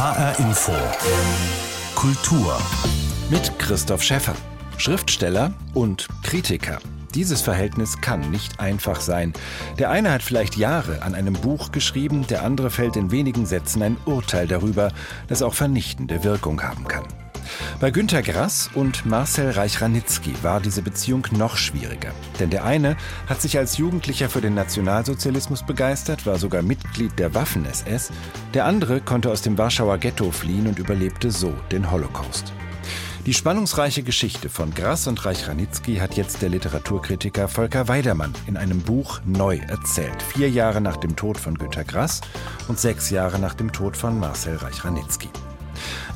HR Info. Kultur. Mit Christoph Schäffer. Schriftsteller und Kritiker. Dieses Verhältnis kann nicht einfach sein. Der eine hat vielleicht Jahre an einem Buch geschrieben, der andere fällt in wenigen Sätzen ein Urteil darüber, das auch vernichtende Wirkung haben kann. Bei Günter Grass und Marcel Reich-Ranitzky war diese Beziehung noch schwieriger. Denn der eine hat sich als Jugendlicher für den Nationalsozialismus begeistert, war sogar Mitglied der Waffen-SS. Der andere konnte aus dem Warschauer Ghetto fliehen und überlebte so den Holocaust. Die spannungsreiche Geschichte von Grass und Reich-Ranitzky hat jetzt der Literaturkritiker Volker Weidermann in einem Buch neu erzählt. Vier Jahre nach dem Tod von Günter Grass und sechs Jahre nach dem Tod von Marcel Reich-Ranitzky.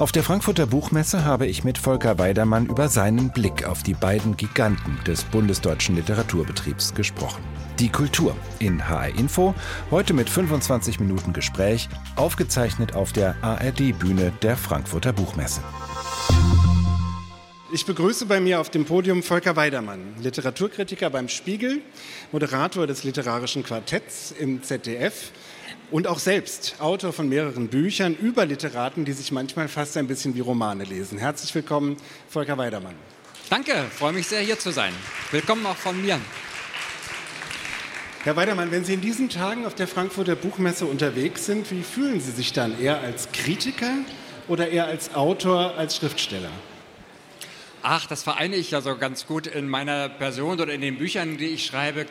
Auf der Frankfurter Buchmesse habe ich mit Volker Weidermann über seinen Blick auf die beiden Giganten des bundesdeutschen Literaturbetriebs gesprochen. Die Kultur in HR Info, heute mit 25 Minuten Gespräch, aufgezeichnet auf der ARD-Bühne der Frankfurter Buchmesse. Ich begrüße bei mir auf dem Podium Volker Weidermann, Literaturkritiker beim Spiegel, Moderator des literarischen Quartetts im ZDF und auch selbst Autor von mehreren Büchern über Literaten, die sich manchmal fast ein bisschen wie Romane lesen. Herzlich willkommen, Volker Weidermann. Danke, freue mich sehr hier zu sein. Willkommen auch von mir. Herr Weidermann, wenn Sie in diesen Tagen auf der Frankfurter Buchmesse unterwegs sind, wie fühlen Sie sich dann? Eher als Kritiker oder eher als Autor, als Schriftsteller? Ach, das vereine ich ja so ganz gut in meiner Person oder in den Büchern, die ich schreibe,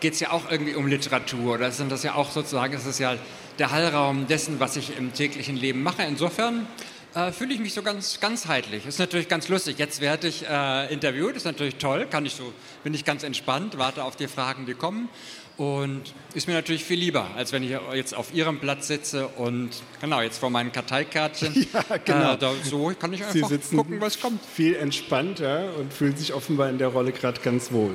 geht es ja auch irgendwie um Literatur. Oder sind das ja auch sozusagen, ist ja der Hallraum dessen, was ich im täglichen Leben mache. Insofern äh, fühle ich mich so ganz ganzheitlich. Ist natürlich ganz lustig. Jetzt werde ich äh, interviewt, ist natürlich toll. Kann ich so, bin ich ganz entspannt, warte auf die Fragen, die kommen. Und ist mir natürlich viel lieber, als wenn ich jetzt auf Ihrem Platz sitze und genau jetzt vor meinen Karteikärtchen. Ja, genau. Äh, da, so kann ich einfach gucken, was kommt. Viel entspannter und fühlen sich offenbar in der Rolle gerade ganz wohl.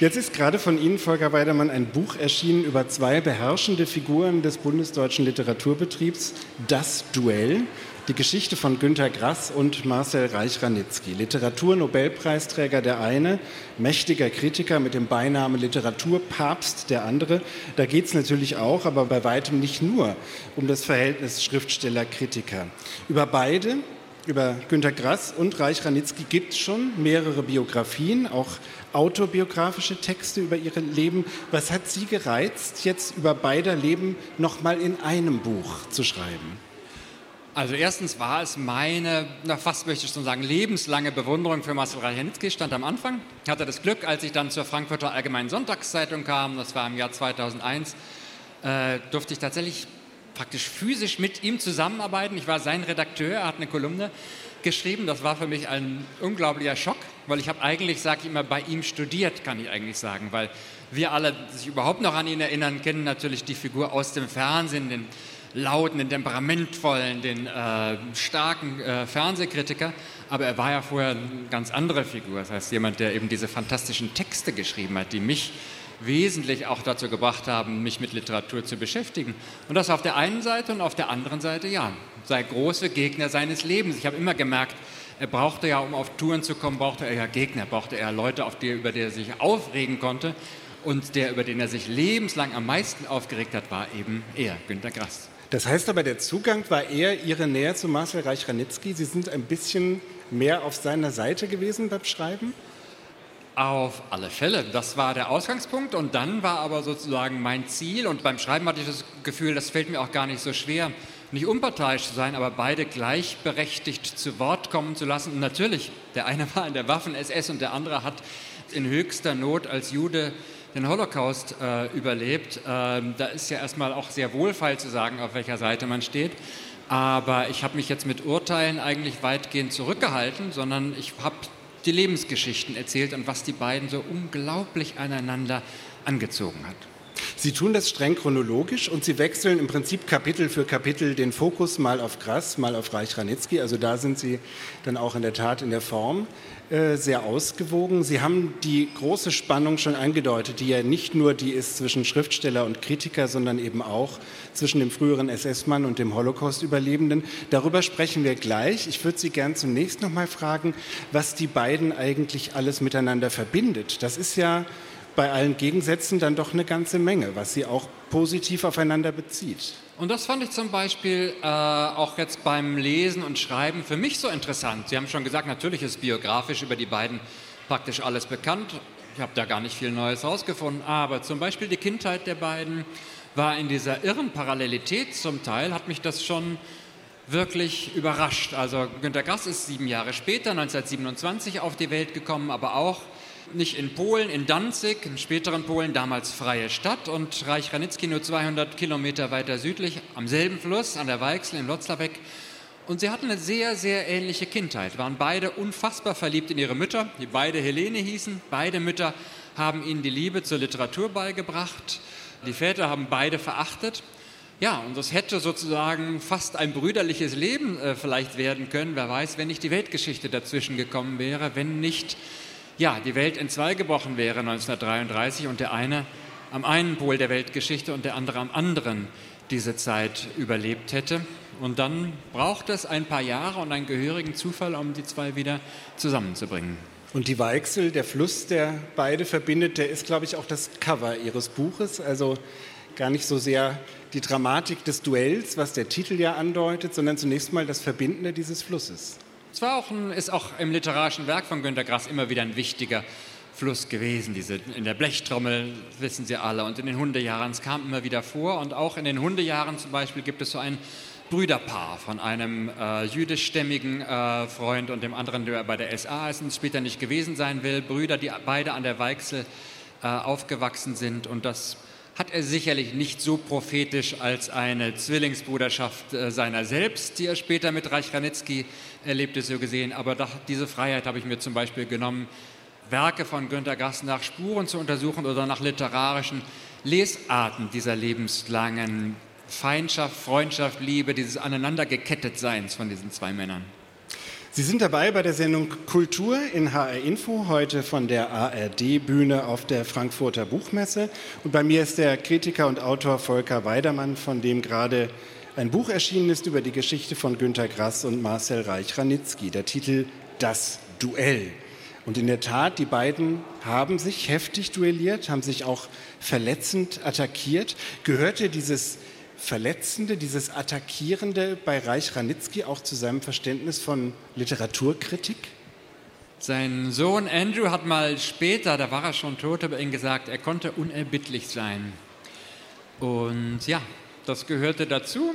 Jetzt ist gerade von Ihnen, Volker Weidermann, ein Buch erschienen über zwei beherrschende Figuren des bundesdeutschen Literaturbetriebs, Das Duell. Die Geschichte von Günter Grass und Marcel Reich-Ranitzky. Literaturnobelpreisträger der eine, mächtiger Kritiker mit dem Beinamen Literaturpapst der andere. Da geht es natürlich auch, aber bei weitem nicht nur um das Verhältnis Schriftsteller-Kritiker. Über beide über Günter Grass und Reich Ranitzky gibt es schon mehrere Biografien, auch autobiografische Texte über ihre Leben. Was hat Sie gereizt, jetzt über beider Leben nochmal in einem Buch zu schreiben? Also erstens war es meine, na fast möchte ich schon sagen, lebenslange Bewunderung für Marcel Reich-Ranitzky stand am Anfang. Ich hatte das Glück, als ich dann zur Frankfurter Allgemeinen Sonntagszeitung kam, das war im Jahr 2001, äh, durfte ich tatsächlich praktisch physisch mit ihm zusammenarbeiten. Ich war sein Redakteur, er hat eine Kolumne geschrieben. Das war für mich ein unglaublicher Schock, weil ich habe eigentlich, sage ich immer, bei ihm studiert, kann ich eigentlich sagen, weil wir alle, die sich überhaupt noch an ihn erinnern, kennen natürlich die Figur aus dem Fernsehen, den lauten, den temperamentvollen, den äh, starken äh, Fernsehkritiker. Aber er war ja vorher eine ganz andere Figur. Das heißt, jemand, der eben diese fantastischen Texte geschrieben hat, die mich wesentlich auch dazu gebracht haben, mich mit Literatur zu beschäftigen. Und das auf der einen Seite und auf der anderen Seite, ja, sei große Gegner seines Lebens. Ich habe immer gemerkt, er brauchte ja, um auf Touren zu kommen, brauchte er ja Gegner, brauchte er Leute, auf die, über die er sich aufregen konnte. Und der, über den er sich lebenslang am meisten aufgeregt hat, war eben er, Günter Grass. Das heißt aber, der Zugang war eher Ihre Nähe zu Marcel Reich-Ranitzky. Sie sind ein bisschen mehr auf seiner Seite gewesen beim Schreiben? Auf alle Fälle. Das war der Ausgangspunkt und dann war aber sozusagen mein Ziel und beim Schreiben hatte ich das Gefühl, das fällt mir auch gar nicht so schwer, nicht unparteiisch zu sein, aber beide gleichberechtigt zu Wort kommen zu lassen. Und natürlich, der eine war in der Waffen-SS und der andere hat in höchster Not als Jude den Holocaust äh, überlebt. Ähm, da ist ja erstmal auch sehr wohlfeil zu sagen, auf welcher Seite man steht. Aber ich habe mich jetzt mit Urteilen eigentlich weitgehend zurückgehalten, sondern ich habe die Lebensgeschichten erzählt und was die beiden so unglaublich aneinander angezogen hat. Sie tun das streng chronologisch und Sie wechseln im Prinzip Kapitel für Kapitel den Fokus mal auf Grass, mal auf Reich Ranitzky. Also da sind Sie dann auch in der Tat in der Form sehr ausgewogen. Sie haben die große Spannung schon angedeutet, die ja nicht nur die ist zwischen Schriftsteller und Kritiker, sondern eben auch zwischen dem früheren SS-Mann und dem Holocaust-Überlebenden. Darüber sprechen wir gleich. Ich würde Sie gern zunächst noch mal fragen, was die beiden eigentlich alles miteinander verbindet. Das ist ja bei allen Gegensätzen dann doch eine ganze Menge, was sie auch positiv aufeinander bezieht. Und das fand ich zum Beispiel äh, auch jetzt beim Lesen und Schreiben für mich so interessant. Sie haben schon gesagt, natürlich ist biografisch über die beiden praktisch alles bekannt. Ich habe da gar nicht viel Neues rausgefunden, aber zum Beispiel die Kindheit der beiden war in dieser irren Parallelität zum Teil, hat mich das schon wirklich überrascht. Also Günter Grass ist sieben Jahre später, 1927, auf die Welt gekommen, aber auch nicht in Polen, in Danzig, im späteren Polen, damals freie Stadt und Reich Ranitzky nur 200 Kilometer weiter südlich, am selben Fluss, an der Weichsel in Lotzlabeck. Und sie hatten eine sehr, sehr ähnliche Kindheit, waren beide unfassbar verliebt in ihre Mütter, die beide Helene hießen. Beide Mütter haben ihnen die Liebe zur Literatur beigebracht. Die Väter haben beide verachtet. Ja, und das hätte sozusagen fast ein brüderliches Leben äh, vielleicht werden können, wer weiß, wenn nicht die Weltgeschichte dazwischen gekommen wäre, wenn nicht ja, die Welt in zwei gebrochen wäre 1933 und der eine am einen Pol der Weltgeschichte und der andere am anderen diese Zeit überlebt hätte. Und dann braucht es ein paar Jahre und einen gehörigen Zufall, um die zwei wieder zusammenzubringen. Und die Weichsel, der Fluss, der beide verbindet, der ist, glaube ich, auch das Cover Ihres Buches. Also gar nicht so sehr die Dramatik des Duells, was der Titel ja andeutet, sondern zunächst mal das Verbindende dieses Flusses. Es war auch ein, ist auch im literarischen Werk von Günter Grass immer wieder ein wichtiger Fluss gewesen. Diese, in der Blechtrommel wissen Sie alle und in den Hundejahren, es kam immer wieder vor. Und auch in den Hundejahren zum Beispiel gibt es so ein Brüderpaar von einem äh, jüdischstämmigen äh, Freund und dem anderen, der bei der SA ist und später nicht gewesen sein will. Brüder, die beide an der Weichsel äh, aufgewachsen sind und das hat er sicherlich nicht so prophetisch als eine Zwillingsbruderschaft äh, seiner selbst, die er später mit Reich Ranitzky erlebte, so gesehen. Aber doch, diese Freiheit habe ich mir zum Beispiel genommen, Werke von Günter Grass nach Spuren zu untersuchen oder nach literarischen Lesarten dieser lebenslangen Feindschaft, Freundschaft, Liebe, dieses Aneinandergekettetseins von diesen zwei Männern. Sie sind dabei bei der Sendung Kultur in HR Info, heute von der ARD-Bühne auf der Frankfurter Buchmesse. Und bei mir ist der Kritiker und Autor Volker Weidermann, von dem gerade ein Buch erschienen ist über die Geschichte von Günter Grass und Marcel Reich-Ranitzky. Der Titel Das Duell. Und in der Tat, die beiden haben sich heftig duelliert, haben sich auch verletzend attackiert. Gehörte dieses Verletzende, dieses Attackierende bei Reich Ranitzky auch zu seinem Verständnis von Literaturkritik? Sein Sohn Andrew hat mal später, da war er schon tot, über ihn gesagt, er konnte unerbittlich sein. Und ja, das gehörte dazu.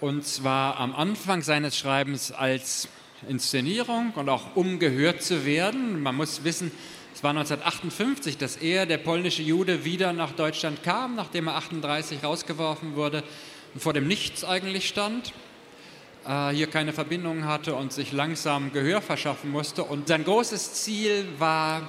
Und zwar am Anfang seines Schreibens als Inszenierung und auch um gehört zu werden. Man muss wissen, es war 1958, dass er, der polnische Jude, wieder nach Deutschland kam, nachdem er 38 rausgeworfen wurde und vor dem Nichts eigentlich stand, äh, hier keine Verbindung hatte und sich langsam Gehör verschaffen musste. Und sein großes Ziel war,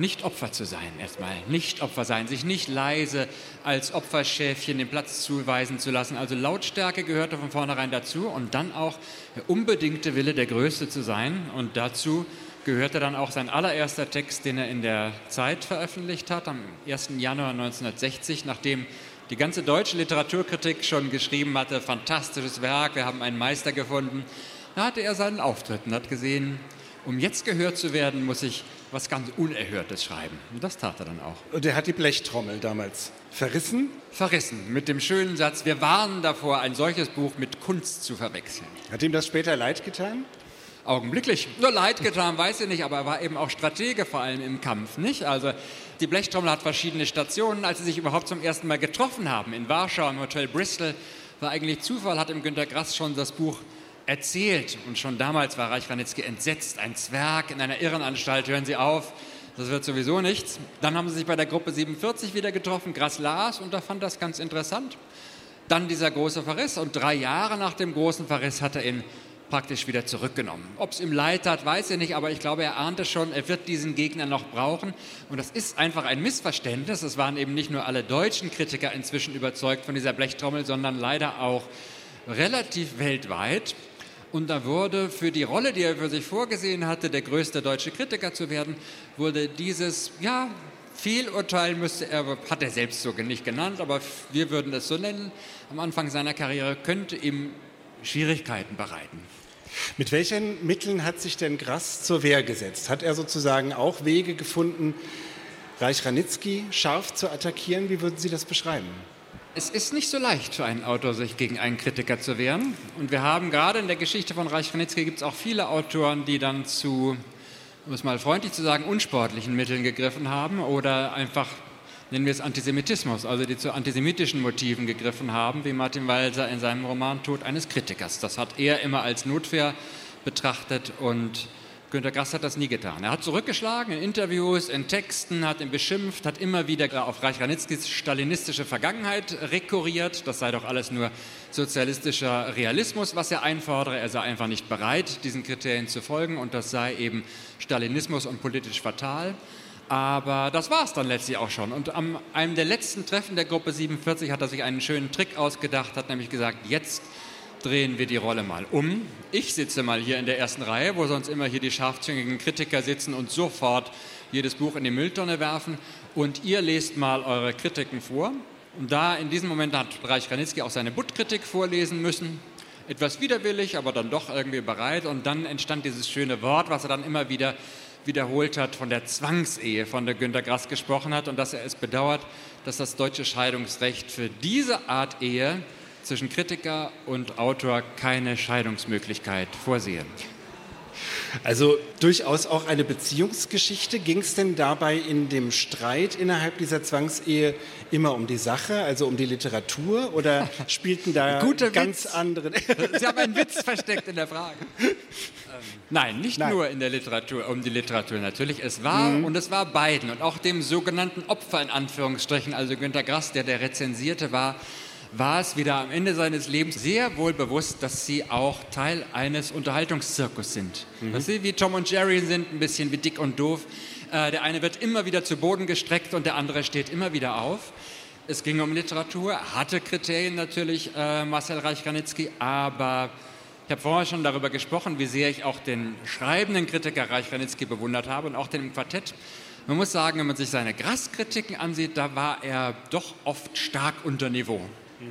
nicht Opfer zu sein, erstmal nicht Opfer sein, sich nicht leise als Opferschäfchen den Platz zuweisen zu lassen. Also Lautstärke gehörte von vornherein dazu und dann auch der unbedingte Wille, der Größte zu sein. Und dazu gehörte dann auch sein allererster Text, den er in der Zeit veröffentlicht hat, am 1. Januar 1960, nachdem die ganze deutsche Literaturkritik schon geschrieben hatte, fantastisches Werk, wir haben einen Meister gefunden. Da hatte er seinen Auftritt und hat gesehen, um jetzt gehört zu werden, muss ich was ganz Unerhörtes schreiben. Und das tat er dann auch. Und er hat die Blechtrommel damals verrissen? Verrissen, mit dem schönen Satz, wir warnen davor, ein solches Buch mit Kunst zu verwechseln. Hat ihm das später leid getan? augenblicklich. Nur leid getan, weiß ich nicht, aber er war eben auch Stratege vor allem im Kampf, nicht? Also die Blechtrommel hat verschiedene Stationen. Als sie sich überhaupt zum ersten Mal getroffen haben in Warschau im Hotel Bristol, war eigentlich Zufall, hat ihm Günter Grass schon das Buch erzählt. Und schon damals war Reich Ranitzky entsetzt. Ein Zwerg in einer Irrenanstalt, hören Sie auf, das wird sowieso nichts. Dann haben sie sich bei der Gruppe 47 wieder getroffen, Grass las, und da fand das ganz interessant. Dann dieser große Verriss und drei Jahre nach dem großen Verriss hat er in praktisch wieder zurückgenommen. Ob es ihm leid hat, weiß er nicht, aber ich glaube, er ahnte schon, er wird diesen Gegner noch brauchen. Und das ist einfach ein Missverständnis. Es waren eben nicht nur alle deutschen Kritiker inzwischen überzeugt von dieser Blechtrommel, sondern leider auch relativ weltweit. Und da wurde für die Rolle, die er für sich vorgesehen hatte, der größte deutsche Kritiker zu werden, wurde dieses, ja, Fehlurteil müsste er, hat er selbst so nicht genannt, aber wir würden es so nennen, am Anfang seiner Karriere könnte ihm Schwierigkeiten bereiten. Mit welchen Mitteln hat sich denn Grass zur Wehr gesetzt? Hat er sozusagen auch Wege gefunden, Reich Ranitzky scharf zu attackieren. Wie würden Sie das beschreiben? Es ist nicht so leicht für einen Autor, sich gegen einen Kritiker zu wehren. Und wir haben gerade in der Geschichte von Reich Ranitzky gibt es auch viele Autoren, die dann zu, um es mal freundlich zu sagen, unsportlichen Mitteln gegriffen haben oder einfach nennen wir es Antisemitismus, also die zu antisemitischen Motiven gegriffen haben, wie Martin Walser in seinem Roman Tod eines Kritikers. Das hat er immer als Notwehr betrachtet und Günter Grass hat das nie getan. Er hat zurückgeschlagen in Interviews, in Texten, hat ihn beschimpft, hat immer wieder auf Reich Ranitzkis stalinistische Vergangenheit rekurriert. Das sei doch alles nur sozialistischer Realismus, was er einfordere. Er sei einfach nicht bereit, diesen Kriterien zu folgen und das sei eben Stalinismus und politisch fatal. Aber das war es dann letztlich auch schon. Und am einem der letzten Treffen der Gruppe 47 hat er sich einen schönen Trick ausgedacht, hat nämlich gesagt, jetzt drehen wir die Rolle mal um. Ich sitze mal hier in der ersten Reihe, wo sonst immer hier die scharfzüngigen Kritiker sitzen und sofort jedes Buch in die Mülltonne werfen. Und ihr lest mal eure Kritiken vor. Und da in diesem Moment hat Reich Ranitzky auch seine Butt-Kritik vorlesen müssen. Etwas widerwillig, aber dann doch irgendwie bereit. Und dann entstand dieses schöne Wort, was er dann immer wieder wiederholt hat, von der Zwangsehe, von der Günter Grass gesprochen hat und dass er es bedauert, dass das deutsche Scheidungsrecht für diese Art Ehe zwischen Kritiker und Autor keine Scheidungsmöglichkeit vorsehen. Also durchaus auch eine Beziehungsgeschichte. Ging es denn dabei in dem Streit innerhalb dieser Zwangsehe immer um die Sache, also um die Literatur, oder spielten da Guter ganz Witz. andere? Sie haben einen Witz versteckt in der Frage. Ähm, nein, nicht Nein. nur in der Literatur, um die Literatur natürlich. Es war und es war beiden und auch dem sogenannten Opfer in Anführungsstrichen, also Günter Grass, der der Rezensierte war, war es wieder am Ende seines Lebens sehr wohl bewusst, dass sie auch Teil eines Unterhaltungszirkus sind. Dass sie wie Tom und Jerry sind, ein bisschen wie dick und doof. Äh, der eine wird immer wieder zu Boden gestreckt und der andere steht immer wieder auf. Es ging um Literatur, er hatte Kriterien natürlich, äh, Marcel Reich-Ranitzky, aber ich habe vorher schon darüber gesprochen, wie sehr ich auch den schreibenden Kritiker Reich-Ranitzky bewundert habe und auch den im Quartett. Man muss sagen, wenn man sich seine Grass-Kritiken ansieht, da war er doch oft stark unter Niveau.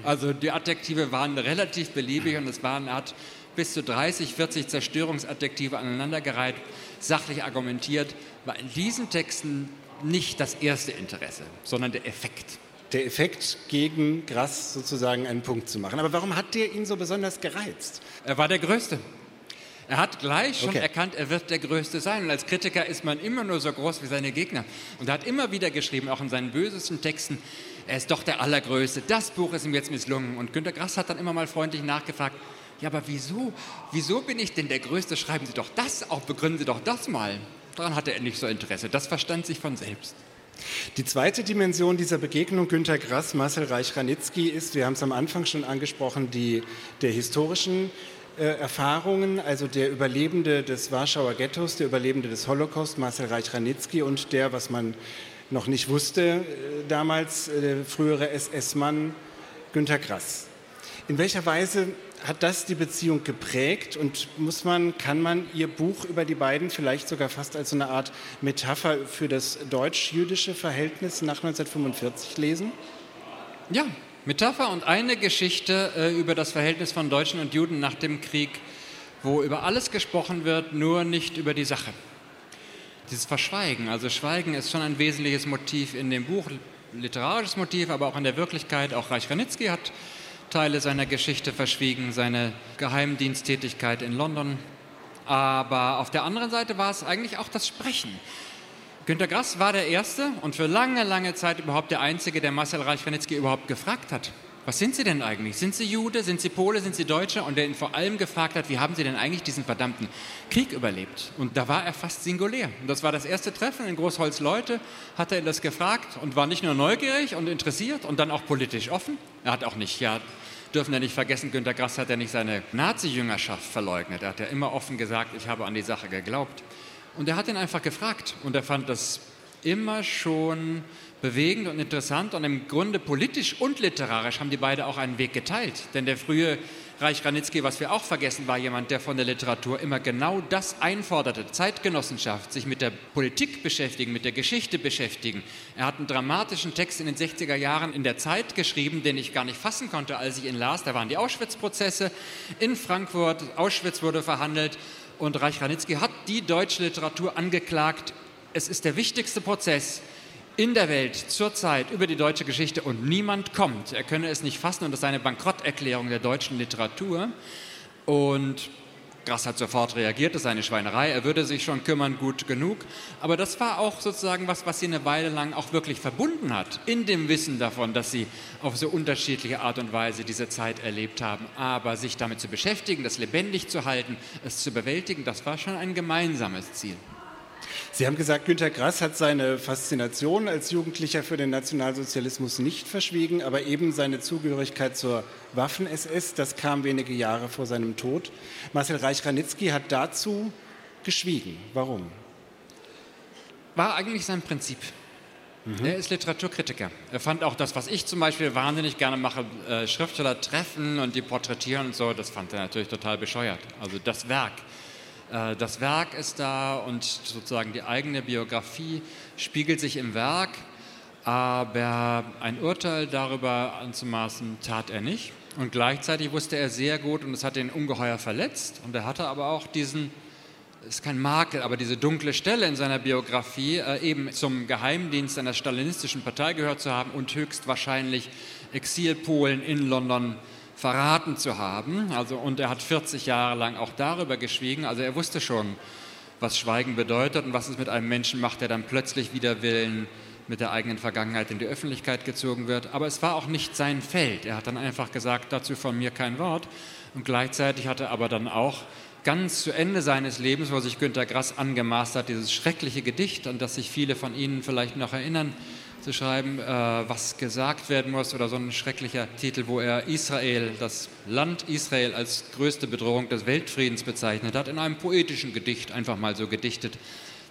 Also die Adjektive waren relativ beliebig und es waren, er hat bis zu 30, 40 Zerstörungsadjektive aneinandergereiht, sachlich argumentiert, war in diesen Texten nicht das erste Interesse, sondern der Effekt. Der Effekt, gegen Grass sozusagen einen Punkt zu machen. Aber warum hat der ihn so besonders gereizt? Er war der Größte. Er hat gleich schon Okay. erkannt, er wird der Größte sein. Und als Kritiker ist man immer nur so groß wie seine Gegner. Und er hat immer wieder geschrieben, auch in seinen bösesten Texten, er ist doch der Allergrößte. Das Buch ist ihm jetzt misslungen. Und Günter Grass hat dann immer mal freundlich nachgefragt, ja, aber wieso? Wieso bin ich denn der Größte? Schreiben Sie doch das auf, begründen Sie doch das mal. Daran hatte er nicht so Interesse. Das verstand sich von selbst. Die zweite Dimension dieser Begegnung Günter Grass, Marcel Reich-Ranitzky ist, wir haben es am Anfang schon angesprochen, die der historischen äh, Erfahrungen, also der Überlebende des Warschauer Ghettos, der Überlebende des Holocaust, Marcel Reich-Ranitzky und der, was man noch nicht wusste äh, damals, äh, frühere SS-Mann Günter Grass. In welcher Weise hat das die Beziehung geprägt und muss man, kann man Ihr Buch über die beiden vielleicht sogar fast als eine Art Metapher für das deutsch-jüdische Verhältnis nach 1945 lesen? Ja, Metapher und eine Geschichte äh, über das Verhältnis von Deutschen und Juden nach dem Krieg, wo über alles gesprochen wird, nur nicht über die Sache. Dieses Verschweigen, also Schweigen ist schon ein wesentliches Motiv in dem Buch, literarisches Motiv, aber auch in der Wirklichkeit. Auch Reich Ranitzky hat Teile seiner Geschichte verschwiegen, seine Geheimdiensttätigkeit in London. Aber auf der anderen Seite war es eigentlich auch das Sprechen. Günter Grass war der Erste und für lange, lange Zeit überhaupt der Einzige, der Marcel Reich-Ranitzky überhaupt gefragt hat. Was sind Sie denn eigentlich? Sind Sie Jude? Sind Sie Pole? Sind Sie Deutsche? Und der ihn vor allem gefragt hat, wie haben Sie denn eigentlich diesen verdammten Krieg überlebt? Und da war er fast singulär. Und das war das erste Treffen in Großholz-Leute, hat er ihn das gefragt und war nicht nur neugierig und interessiert und dann auch politisch offen. Er hat auch nicht, ja, dürfen wir nicht vergessen, Günter Grass hat ja nicht seine Nazi-Jüngerschaft verleugnet. Er hat ja immer offen gesagt, ich habe an die Sache geglaubt. Und er hat ihn einfach gefragt und er fand das immer schon bewegend und interessant und im Grunde politisch und literarisch haben die beide auch einen Weg geteilt. Denn der frühe Reich Ranitzky, was wir auch vergessen, war jemand, der von der Literatur immer genau das einforderte. Zeitgenossenschaft, sich mit der Politik beschäftigen, mit der Geschichte beschäftigen. Er hat einen dramatischen Text in den 60er Jahren in der Zeit geschrieben, den ich gar nicht fassen konnte, als ich ihn las. Da waren die Auschwitz-Prozesse in Frankfurt. Auschwitz wurde verhandelt und Reich Ranitzky hat die deutsche Literatur angeklagt. Es ist der wichtigste Prozess in der Welt zurzeit über die deutsche Geschichte und niemand kommt. Er könne es nicht fassen und das sei eine Bankrotterklärung der deutschen Literatur. Und Grass hat sofort reagiert, das ist eine Schweinerei, er würde sich schon kümmern, gut genug. Aber das war auch sozusagen was, was sie eine Weile lang auch wirklich verbunden hat, in dem Wissen davon, dass sie auf so unterschiedliche Art und Weise diese Zeit erlebt haben. Aber sich damit zu beschäftigen, das lebendig zu halten, es zu bewältigen, das war schon ein gemeinsames Ziel. Sie haben gesagt, Günter Grass hat seine Faszination als Jugendlicher für den Nationalsozialismus nicht verschwiegen, aber eben seine Zugehörigkeit zur Waffen-SS, das kam wenige Jahre vor seinem Tod. Marcel Reich-Ranitzky hat dazu geschwiegen. Warum? War eigentlich sein Prinzip. Mhm. Er ist Literaturkritiker. Er fand auch das, was ich zum Beispiel wahnsinnig gerne mache, äh, Schriftsteller treffen und die porträtieren und so, das fand er natürlich total bescheuert. Also das Werk äh, das Werk ist da und sozusagen die eigene Biografie spiegelt sich im Werk, aber ein Urteil darüber anzumaßen tat er nicht. Und gleichzeitig wusste er sehr gut, und es hat ihn ungeheuer verletzt, und er hatte aber auch diesen, ist kein Makel, aber diese dunkle Stelle in seiner Biografie, äh, eben zum Geheimdienst einer stalinistischen Partei gehört zu haben und höchstwahrscheinlich Exilpolen in London verraten zu haben. Also, und er hat 40 Jahre lang auch darüber geschwiegen. Also er wusste schon, was Schweigen bedeutet und was es mit einem Menschen macht, der dann plötzlich wider Willen mit der eigenen Vergangenheit in die Öffentlichkeit gezogen wird. Aber es war auch nicht sein Feld. Er hat dann einfach gesagt, dazu von mir kein Wort. Und gleichzeitig hat er aber dann auch ganz zu Ende seines Lebens, wo sich Günter Grass angemaßt hat, dieses schreckliche Gedicht, an das sich viele von Ihnen vielleicht noch erinnern, zu schreiben, äh, was gesagt werden muss oder so ein schrecklicher Titel, wo er Israel, das Land Israel als größte Bedrohung des Weltfriedens bezeichnet hat, in einem poetischen Gedicht einfach mal so gedichtet.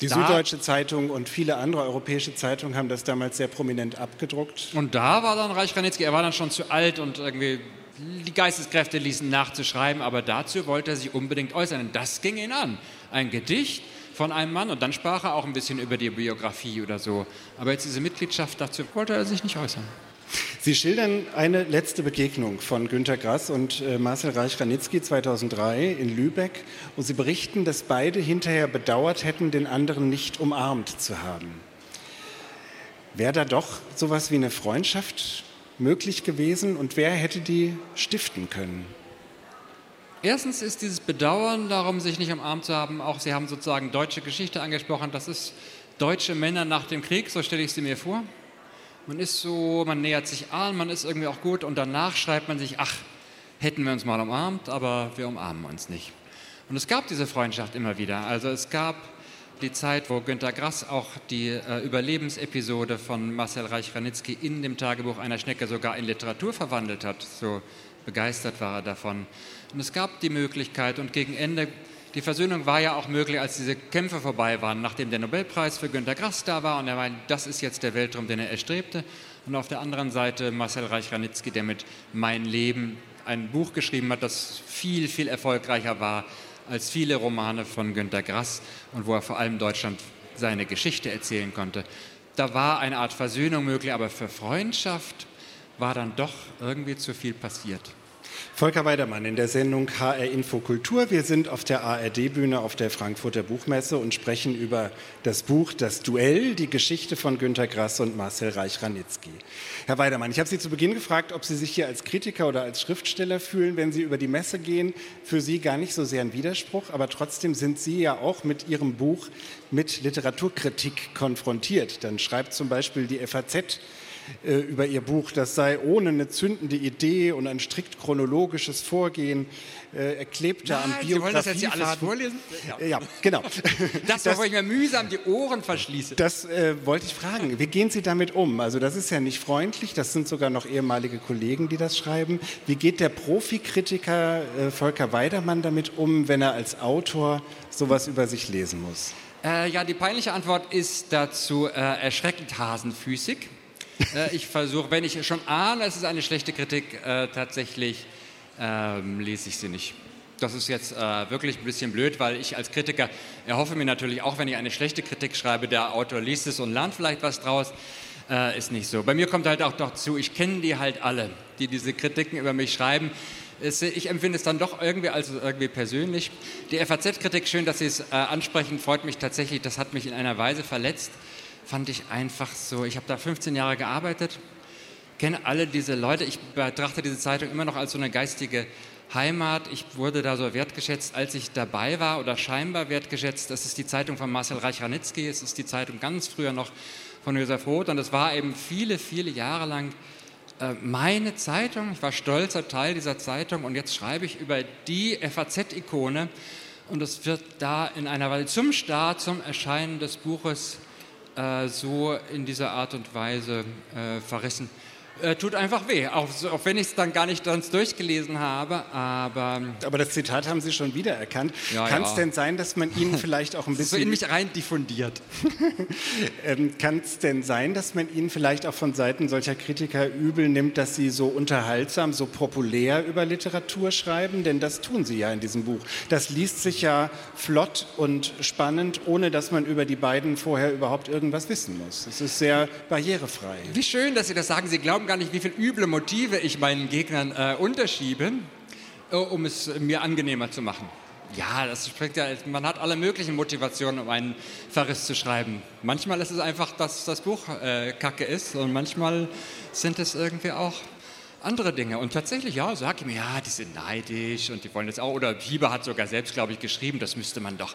Die da, Süddeutsche Zeitung und viele andere europäische Zeitungen haben das damals sehr prominent abgedruckt. Und da war dann Reich Ranitzky, er war dann schon zu alt und irgendwie die Geisteskräfte ließen nachzuschreiben, aber dazu wollte er sich unbedingt äußern. Und das ging ihn an. Ein Gedicht, von einem Mann und dann sprach er auch ein bisschen über die Biografie oder so. Aber jetzt diese Mitgliedschaft, dazu wollte er sich nicht äußern. Sie schildern eine letzte Begegnung von Günter Grass und äh, Marcel Reich-Ranitzky 2003 in Lübeck und Sie berichten, dass beide hinterher bedauert hätten, den anderen nicht umarmt zu haben. Wäre da doch sowas wie eine Freundschaft möglich gewesen und wer hätte die stiften können? Erstens ist dieses Bedauern darum, sich nicht umarmt zu haben, auch Sie haben sozusagen deutsche Geschichte angesprochen, das ist deutsche Männer nach dem Krieg, so stelle ich sie mir vor. Man ist so, man nähert sich an, man ist irgendwie auch gut und danach schreibt man sich, ach, hätten wir uns mal umarmt, aber wir umarmen uns nicht. Und es gab diese Freundschaft immer wieder. Also es gab die Zeit, wo Günter Grass auch die äh, Überlebensepisode von Marcel Reich-Ranitzky in dem Tagebuch einer Schnecke sogar in Literatur verwandelt hat. So begeistert war er davon. Und es gab die Möglichkeit und gegen Ende, die Versöhnung war ja auch möglich, als diese Kämpfe vorbei waren, nachdem der Nobelpreis für Günter Grass da war und er meinte, das ist jetzt der Weltraum, den er erstrebte. Und auf der anderen Seite Marcel Reich-Ranitzky, der mit Mein Leben ein Buch geschrieben hat, das viel, viel erfolgreicher war als viele Romane von Günter Grass und wo er vor allem Deutschland seine Geschichte erzählen konnte. Da war eine Art Versöhnung möglich, aber für Freundschaft war dann doch irgendwie zu viel passiert. Volker Weidermann in der Sendung HR Info Kultur. Wir sind auf der ARD-Bühne auf der Frankfurter Buchmesse und sprechen über das Buch Das Duell, die Geschichte von Günter Grass und Marcel Reich-Ranitzky. Herr Weidermann, ich habe Sie zu Beginn gefragt, ob Sie sich hier als Kritiker oder als Schriftsteller fühlen, wenn Sie über die Messe gehen. Für Sie gar nicht so sehr ein Widerspruch, aber trotzdem sind Sie ja auch mit Ihrem Buch mit Literaturkritik konfrontiert. Dann schreibt zum Beispiel die FAZ, äh, über ihr Buch, das sei ohne eine zündende Idee und ein strikt chronologisches Vorgehen äh, erklebte Nein, am Biografie. Sie wollen das jetzt hier alles vorlesen? Ja, ja genau. Das, das ich mir mühsam die Ohren verschließe. Das äh, wollte ich fragen. Wie gehen Sie damit um? Also das ist ja nicht freundlich, das sind sogar noch ehemalige Kollegen, die das schreiben. Wie geht der Profikritiker äh, Volker Weidermann damit um, wenn er als Autor sowas über sich lesen muss? Äh, ja, die peinliche Antwort ist dazu äh, erschreckend hasenfüßig. Äh, ich versuche, wenn ich schon ahne, es ist eine schlechte Kritik, äh, tatsächlich ähm, lese ich sie nicht. Das ist jetzt äh, wirklich ein bisschen blöd, weil ich als Kritiker erhoffe mir natürlich auch, wenn ich eine schlechte Kritik schreibe, der Autor liest es und lernt vielleicht was draus. Äh, ist nicht so. Bei mir kommt halt auch dazu, ich kenne die halt alle, die diese Kritiken über mich schreiben. Es, ich empfinde es dann doch irgendwie als irgendwie persönlich. Die FAZ-Kritik, schön, dass Sie es äh, ansprechen, freut mich tatsächlich. Das hat mich in einer Weise verletzt fand ich einfach so, ich habe da 15 Jahre gearbeitet, kenne alle diese Leute, ich betrachte diese Zeitung immer noch als so eine geistige Heimat. Ich wurde da so wertgeschätzt, als ich dabei war oder scheinbar wertgeschätzt. Das ist die Zeitung von Marcel Reich-Ranitzky, es ist die Zeitung ganz früher noch von Josef Roth und das war eben viele, viele Jahre lang äh, meine Zeitung. Ich war stolzer Teil dieser Zeitung und jetzt schreibe ich über die FAZ-Ikone und es wird da in einer Weise zum Start, zum Erscheinen des Buches so in dieser Art und Weise äh, verrissen äh, tut einfach weh, auch, auch wenn ich es dann gar nicht ganz durchgelesen habe. Aber, aber das Zitat haben Sie schon wiedererkannt. Ja, Kann es ja. denn sein, dass man Ihnen vielleicht auch ein bisschen... so in mich rein diffundiert. ähm, Kann es denn sein, dass man Ihnen vielleicht auch von Seiten solcher Kritiker übel nimmt, dass Sie so unterhaltsam, so populär über Literatur schreiben? Denn das tun Sie ja in diesem Buch. Das liest sich ja flott und spannend, ohne dass man über die beiden vorher überhaupt irgendwas wissen muss. Es ist sehr barrierefrei. Wie schön, dass Sie das sagen. Sie glauben gar nicht, wie viele üble Motive ich meinen Gegnern äh, unterschiebe, äh, um es mir angenehmer zu machen. Ja, das spricht ja, man hat alle möglichen Motivationen, um einen Verriss zu schreiben. Manchmal ist es einfach, dass das Buch äh, kacke ist und manchmal sind es irgendwie auch andere Dinge. Und tatsächlich, ja, sag ich mir, ja, die sind neidisch und die wollen das auch. Oder Hieber hat sogar selbst, glaube ich, geschrieben, das müsste man doch,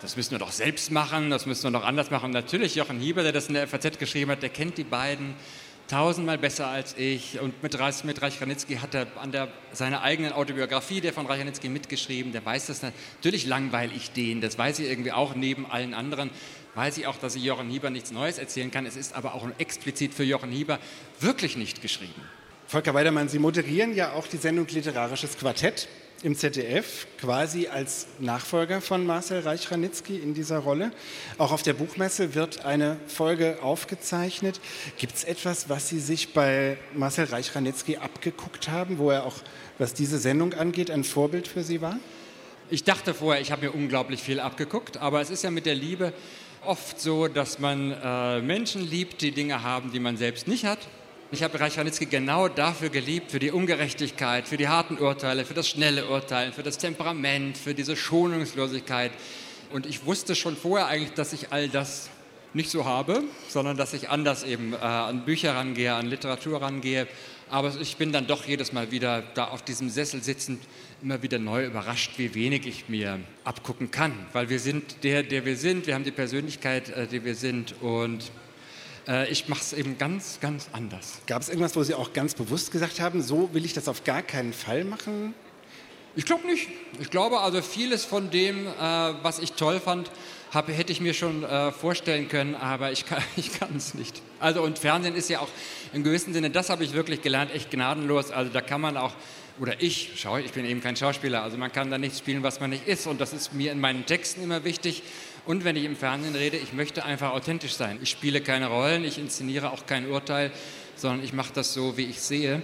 das müssen wir doch selbst machen, das müssen wir doch anders machen. Natürlich Jochen Hieber, der das in der FAZ geschrieben hat, der kennt die beiden tausendmal besser als ich. Und mit, Reich, mit Reich Ranitzky hat er an der, seiner eigenen Autobiografie, der von Reich Ranitzky mitgeschrieben, der weiß das natürlich langweile ich den, das weiß ich irgendwie auch neben allen anderen. Weiß ich auch, dass ich Jochen Hieber nichts Neues erzählen kann. Es ist aber auch explizit für Jochen Hieber wirklich nicht geschrieben. Volker Weidermann, Sie moderieren ja auch die Sendung Literarisches Quartett im ZDF, quasi als Nachfolger von Marcel Reich-Ranitzky in dieser Rolle. Auch auf der Buchmesse wird eine Folge aufgezeichnet. Gibt es etwas, was Sie sich bei Marcel Reich-Ranitzky abgeguckt haben, wo er auch, was diese Sendung angeht, ein Vorbild für Sie war? Ich dachte vorher, ich habe mir unglaublich viel abgeguckt, aber es ist ja mit der Liebe oft so, dass man äh, Menschen liebt, die Dinge haben, die man selbst nicht hat. Ich habe Reich Ranitzky genau dafür geliebt, für die Ungerechtigkeit, für die harten Urteile, für das schnelle Urteilen, für das Temperament, für diese Schonungslosigkeit. Und ich wusste schon vorher eigentlich, dass ich all das nicht so habe, sondern dass ich anders eben äh, an Bücher rangehe, an Literatur rangehe. Aber ich bin dann doch jedes Mal wieder da auf diesem Sessel sitzend, immer wieder neu überrascht, wie wenig ich mir abgucken kann. Weil wir sind der, der wir sind, wir haben die Persönlichkeit, äh, die wir sind. Und äh, ich mache es eben ganz, ganz anders. Gab es irgendwas, wo Sie auch ganz bewusst gesagt haben, so will ich das auf gar keinen Fall machen? Ich glaube nicht. Ich glaube also vieles von dem, äh, was ich toll fand, hab, hätte ich mir schon äh, vorstellen können, aber ich kann es nicht. Also und Fernsehen ist ja auch im gewissen Sinne, das habe ich wirklich gelernt, echt gnadenlos. Also da kann man auch, oder ich, schau, ich bin eben kein Schauspieler, also man kann da nicht spielen, was man nicht ist. Und das ist mir in meinen Texten immer wichtig. Und wenn ich im Fernsehen rede, ich möchte einfach authentisch sein. Ich spiele keine Rollen, ich inszeniere auch kein Urteil, sondern ich mache das so, wie ich sehe.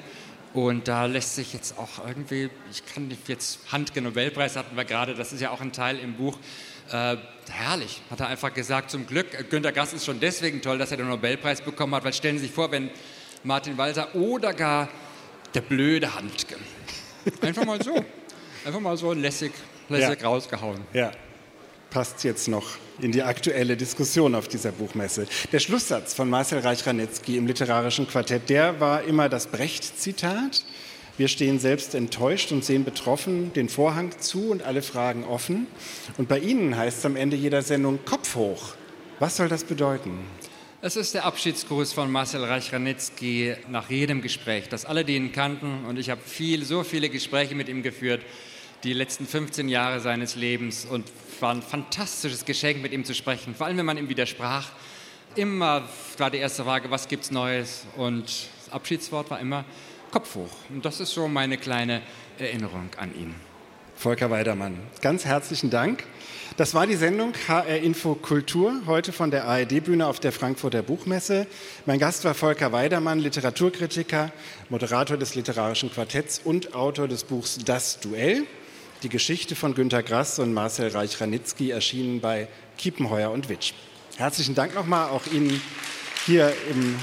Und da lässt sich jetzt auch irgendwie, ich kann jetzt Handke Nobelpreis hatten wir gerade, das ist ja auch ein Teil im Buch. Äh, herrlich, hat er einfach gesagt. Zum Glück, Günter Gass ist schon deswegen toll, dass er den Nobelpreis bekommen hat, weil stellen Sie sich vor, wenn Martin Walser oder gar der blöde Handke. Einfach mal so. Einfach mal so lässig, lässig ja. rausgehauen. Ja passt jetzt noch in die aktuelle Diskussion auf dieser Buchmesse. Der Schlusssatz von Marcel Reich-Ranitzky im literarischen Quartett, der war immer das Brecht-Zitat. Wir stehen selbst enttäuscht und sehen betroffen den Vorhang zu und alle Fragen offen. Und bei Ihnen heißt es am Ende jeder Sendung Kopf hoch. Was soll das bedeuten? Es ist der Abschiedsgruß von Marcel Reich-Ranitzky nach jedem Gespräch, das alle, die ihn kannten, und ich habe viel, so viele Gespräche mit ihm geführt, die letzten 15 Jahre seines Lebens und war ein fantastisches Geschenk, mit ihm zu sprechen, vor allem wenn man ihm widersprach. Immer war die erste Frage, was gibt's Neues? Und das Abschiedswort war immer Kopf hoch. Und das ist so meine kleine Erinnerung an ihn. Volker Weidermann, ganz herzlichen Dank. Das war die Sendung HR Info Kultur, heute von der ARD-Bühne auf der Frankfurter Buchmesse. Mein Gast war Volker Weidermann, Literaturkritiker, Moderator des Literarischen Quartetts und Autor des Buchs Das Duell. Die Geschichte von Günter Grass und Marcel Reich-Ranitzky erschienen bei Kiepenheuer und Witsch. Herzlichen Dank nochmal auch Ihnen hier im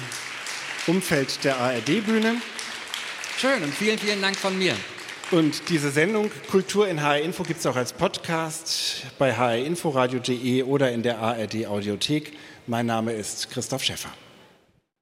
Umfeld der ARD-Bühne. Schön und vielen, vielen Dank von mir. Und diese Sendung Kultur in HR Info gibt es auch als Podcast bei hrinforadio.de oder in der ARD Audiothek. Mein Name ist Christoph Schäffer.